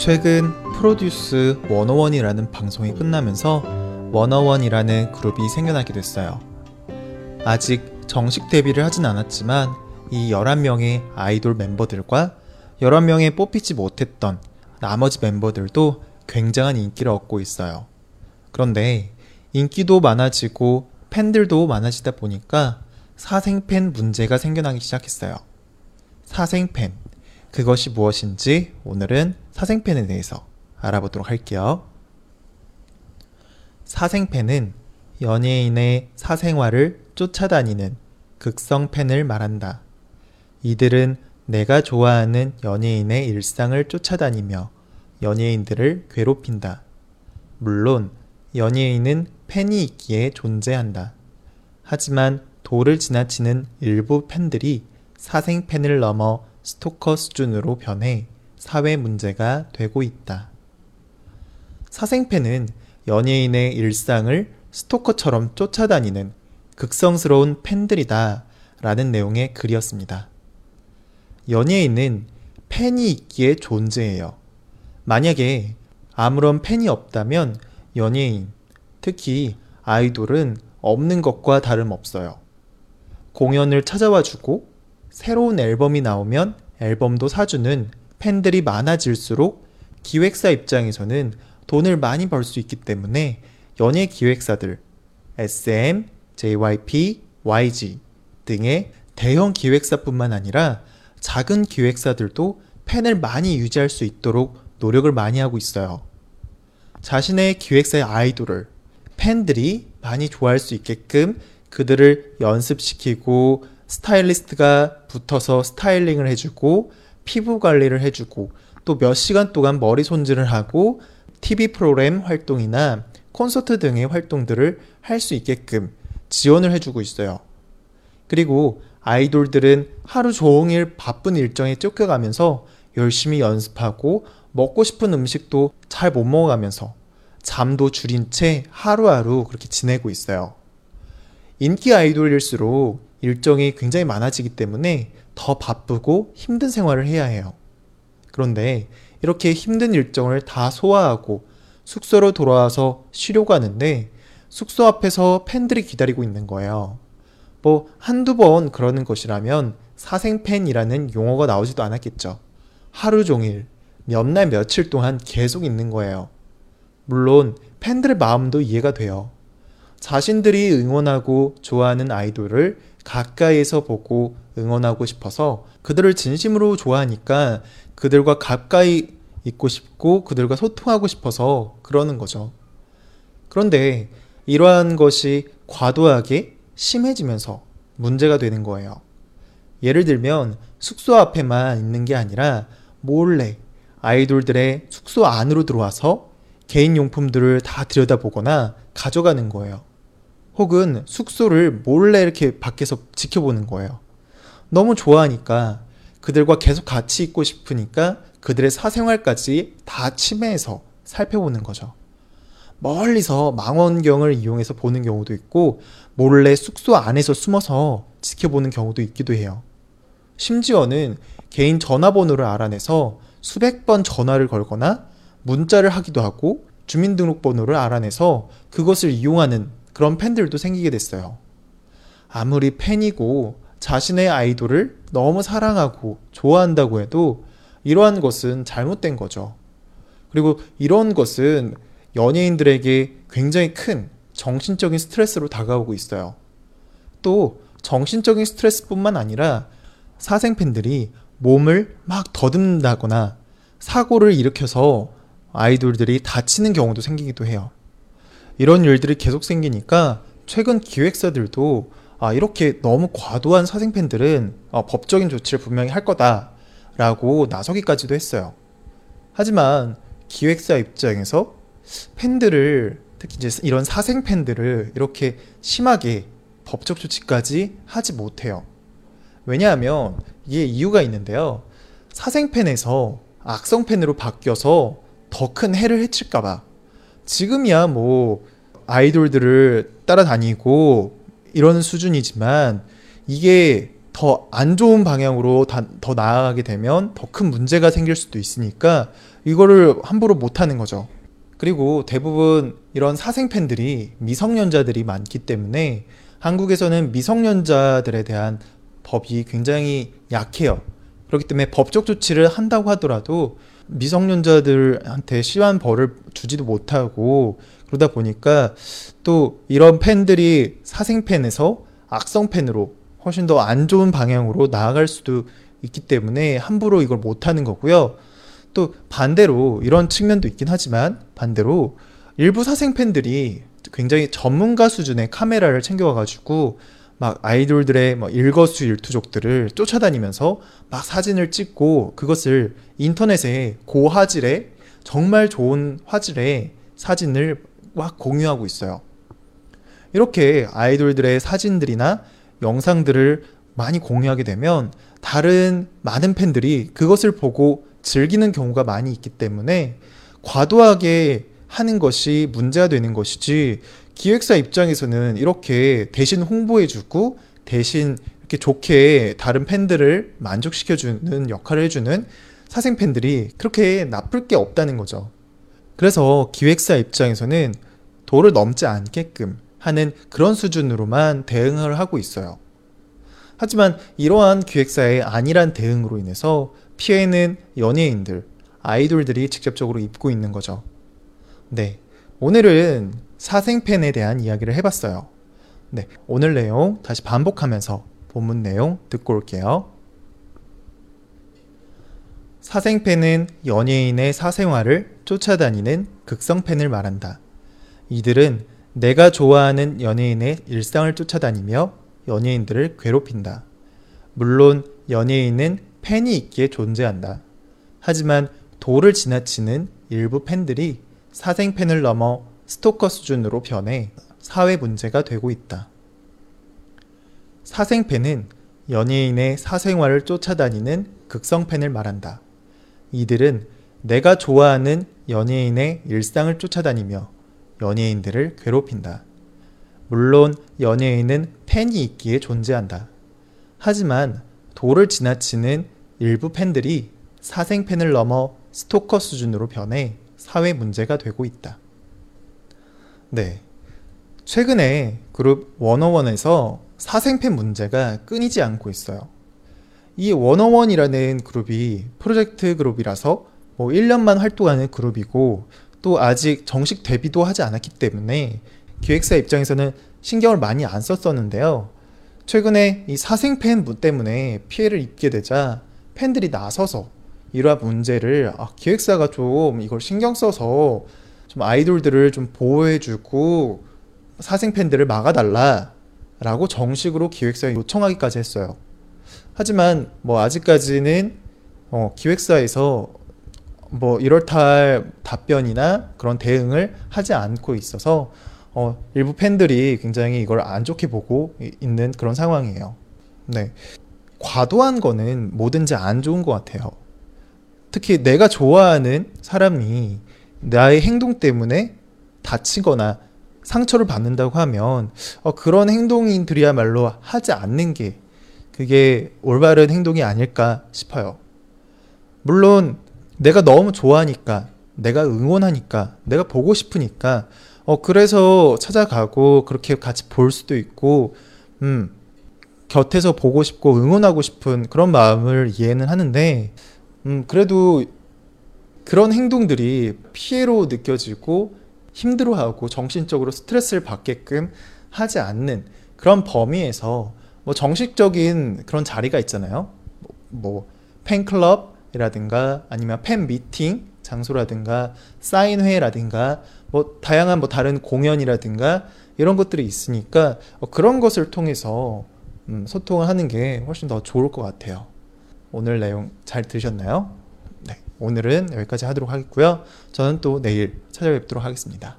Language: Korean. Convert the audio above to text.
최근 프로듀스 101이라는 방송이 끝나면서 101이라는 그룹이 생겨나게 됐어요. 아직 정식 데뷔를 하진 않았지만 이 11명의 아이돌 멤버들과 11명의 뽑히지 못했던 나머지 멤버들도 굉장한 인기를 얻고 있어요. 그런데 인기도 많아지고 팬들도 많아지다 보니까 사생팬 문제가 생겨나기 시작했어요. 사생팬. 그것이 무엇인지 오늘은 사생팬에 대해서 알아보도록 할게요. 사생팬은 연예인의 사생활을 쫓아다니는 극성 팬을 말한다. 이들은 내가 좋아하는 연예인의 일상을 쫓아다니며 연예인들을 괴롭힌다. 물론 연예인은 팬이 있기에 존재한다. 하지만 도를 지나치는 일부 팬들이 사생 팬을 넘어 스토커 수준으로 변해 사회 문제가 되고 있다. 사생팬은 연예인의 일상을 스토커처럼 쫓아다니는 극성스러운 팬들이다 라는 내용의 글이었습니다. 연예인은 팬이 있기에 존재해요. 만약에 아무런 팬이 없다면 연예인, 특히 아이돌은 없는 것과 다름없어요. 공연을 찾아와 주고 새로운 앨범이 나오면 앨범도 사주는 팬들이 많아질수록 기획사 입장에서는 돈을 많이 벌 수 있기 때문에 연예 기획사들, SM, JYP, YG 등의 대형 기획사뿐만 아니라 작은 기획사들도 팬을 많이 유지할 수 있도록 노력을 많이 하고 있어요. 자신의 기획사의 아이돌을 팬들이 많이 좋아할 수 있게끔 그들을 연습시키고 스타일리스트가 붙어서 스타일링을 해주고 피부 관리를 해주고 또 몇 시간 동안 머리 손질을 하고 TV 프로그램 활동이나 콘서트 등의 활동들을 할 수 있게끔 지원을 해주고 있어요. 그리고 아이돌들은 하루 종일 바쁜 일정에 쫓겨가면서 열심히 연습하고 먹고 싶은 음식도 잘 못 먹어가면서 잠도 줄인 채 하루하루 그렇게 지내고 있어요. 인기 아이돌일수록 일정이 굉장히 많아지기 때문에 더 바쁘고 힘든 생활을 해야 해요. 그런데 이렇게 힘든 일정을 다 소화하고 숙소로 돌아와서 쉬려고 하는데 숙소 앞에서 팬들이 기다리고 있는 거예요. 뭐 한두 번 그러는 것이라면 사생팬이라는 용어가 나오지도 않았겠죠. 하루 종일, 몇 날 며칠 동안 계속 있는 거예요. 물론 팬들의 마음도 이해가 돼요. 자신들이 응원하고 좋아하는 아이돌을 가까이에서 보고 응원하고 싶어서 그들을 진심으로 좋아하니까 그들과 가까이 있고 싶고 그들과 소통하고 싶어서 그러는 거죠. 그런데 이러한 것이 과도하게 심해지면서 문제가 되는 거예요. 예를 들면 숙소 앞에만 있는 게 아니라 몰래 아이돌들의 숙소 안으로 들어와서 개인 용품들을 다 들여다보거나 가져가는 거예요. 혹은 숙소를 몰래 이렇게 밖에서 지켜보는 거예요. 너무 좋아하니까 그들과 계속 같이 있고 싶으니까 그들의 사생활까지 다 침해해서 살펴보는 거죠. 멀리서 망원경을 이용해서 보는 경우도 있고 몰래 숙소 안에서 숨어서 지켜보는 경우도 있기도 해요. 심지어는 개인 전화번호를 알아내서 수백 번 전화를 걸거나 문자를 하기도 하고 주민등록번호를 알아내서 그것을 이용하는 그런 팬들도 생기게 됐어요. 아무리 팬이고 자신의 아이돌을 너무 사랑하고 좋아한다고 해도 이러한 것은 잘못된 거죠. 그리고 이런 것은 연예인들에게 굉장히 큰 정신적인 스트레스로 다가오고 있어요. 또 정신적인 스트레스뿐만 아니라 사생팬들이 몸을 막 더듬다거나 사고를 일으켜서 아이돌들이 다치는 경우도 생기기도 해요. 이런 일들이 계속 생기니까 최근 기획사들도 아, 이렇게 너무 과도한 사생팬들은 어, 법적인 조치를 분명히 할 거다라고 나서기까지도 했어요. 하지만 기획사 입장에서 팬들을 특히 이제 이런 사생 팬들을 이렇게 심하게 법적 조치까지 하지 못해요. 왜냐하면 이게 이유가 있는데요. 사생 팬에서 악성 팬으로 바뀌어서 더 큰 해를 해칠까봐. 지금이야 뭐 아이돌들을 따라다니고 이러는 수준이지만 이게 더 안 좋은 방향으로 다- 더 나아가게 되면 더 큰 문제가 생길 수도 있으니까 이거를 함부로 못 하는 거죠. 그리고 대부분 이런 사생 팬들이 미성년자들이 많기 때문에 한국에서는 미성년자들에 대한 법이 굉장히 약해요. 그렇기 때문에 법적 조치를 한다고 하더라도 미성년자들한테 심한 벌을 주지도 못하고 그러다 보니까 또 이런 팬들이 사생 팬에서 악성 팬으로 훨씬 더 안 좋은 방향으로 나아갈 수도 있기 때문에 함부로 이걸 못하는 거고요. 또 반대로 이런 측면도 있긴 하지만 반대로 일부 사생 팬들이 굉장히 전문가 수준의 카메라를 챙겨와가지고 막 아이돌들의 뭐 일거수일투족들을 쫓아다니면서 막 사진을 찍고 그것을 인터넷에 고화질의 정말 좋은 화질의 사진을 막 공유하고 있어요. 이렇게 아이돌들의 사진들이나 영상들을 많이 공유하게 되면 다른 많은 팬들이 그것을 보고 즐기는 경우가 많이 있기 때문에 과도하게 하는 것이 문제가 되는 것이지 기획사 입장에서는 이렇게 대신 홍보해주고 대신 이렇게 좋게 다른 팬들을 만족시켜주는 역할을 해주는 사생 팬들이 그렇게 나쁠 게 없다는 거죠. 그래서 기획사 입장에서는 도를 넘지 않게끔 하는 그런 수준으로만 대응을 하고 있어요. 하지만 이러한 기획사의 안일한 대응으로 인해서 피해는 연예인들, 아이돌들이 직접적으로 입고 있는 거죠. 네. 오늘은 사생팬에 대한 이야기를 해봤어요. 네. 오늘 내용 다시 반복하면서 본문 내용 듣고 올게요. 사생팬은 연예인의 사생활을 쫓아다니는 극성팬을 말한다. 이들은 내가 좋아하는 연예인의 일상을 쫓아다니며 연예인들을 괴롭힌다. 물론 연예인은 팬이 있기에 존재한다. 하지만 도를 지나치는 일부 팬들이 사생 팬을 넘어 스토커 수준으로 변해 사회 문제가 되고 있다. 사생 팬은 연예인의 사생활을 쫓아다니는 극성 팬을 말한다. 이들은 내가 좋아하는 연예인의 일상을 쫓아다니며 연예인들을 괴롭힌다. 물론 연예인은 팬이 있기에 존재한다. 하지만 도를 지나치는 일부 팬들이 사생 팬을 넘어 스토커 수준으로 변해 사회 문제가 되고 있다. 네. 최근에 그룹 워너원에서 사생팬 문제가 끊이지 않고 있어요. 이 워너원이라는 그룹이 프로젝트 그룹이라서 뭐 1년만 활동하는 그룹이고 또 아직 정식 데뷔도 하지 않았기 때문에 기획사 입장에서는 신경을 많이 안 썼었는데요. 최근에 이 사생팬 때문에 피해를 입게 되자 팬들이 나서서 이러한 문제를 아, 기획사가 좀 이걸 신경 써서 좀 아이돌들을 좀 보호해주고 사생 팬들을 막아달라라고 정식으로 기획사에 요청하기까지 했어요. 하지만 뭐 아직까지는 어, 기획사에서 뭐 이럴탈 답변이나 그런 대응을 하지 않고 있어서 어, 일부 팬들이 굉장히 이걸 안 좋게 보고 이- 있는 그런 상황이에요. 네. 과도한 거는 뭐든지 안 좋은 것 같아요. 특히 내가 좋아하는 사람이 나의 행동 때문에 다치거나 상처를 받는다고 하면 어, 그런 행동인들이야말로 하지 않는 게 그게 올바른 행동이 아닐까 싶어요. 물론 내가 너무 좋아하니까, 내가 응원하니까, 내가 보고 싶으니까, 어, 그래서 찾아가고 그렇게 같이 볼 수도 있고, 음, 곁에서 보고 싶고 응원하고 싶은 그런 마음을 이해는 하는데, 음, 그래도 그런 행동들이 피해로 느껴지고 힘들어하고 정신적으로 스트레스를 받게끔 하지 않는 그런 범위에서 뭐 정식적인 그런 자리가 있잖아요. 뭐, 뭐 팬클럽이라든가 아니면 팬 미팅 장소라든가 사인회라든가 뭐 다양한 뭐 다른 공연이라든가 이런 것들이 있으니까 어, 그런 것을 통해서 음, 소통을 하는 게 훨씬 더 좋을 것 같아요. 오늘 내용 잘 들으셨나요? 네, 오늘은 여기까지 하도록 하겠고요. 저는 또 내일 찾아뵙도록 하겠습니다.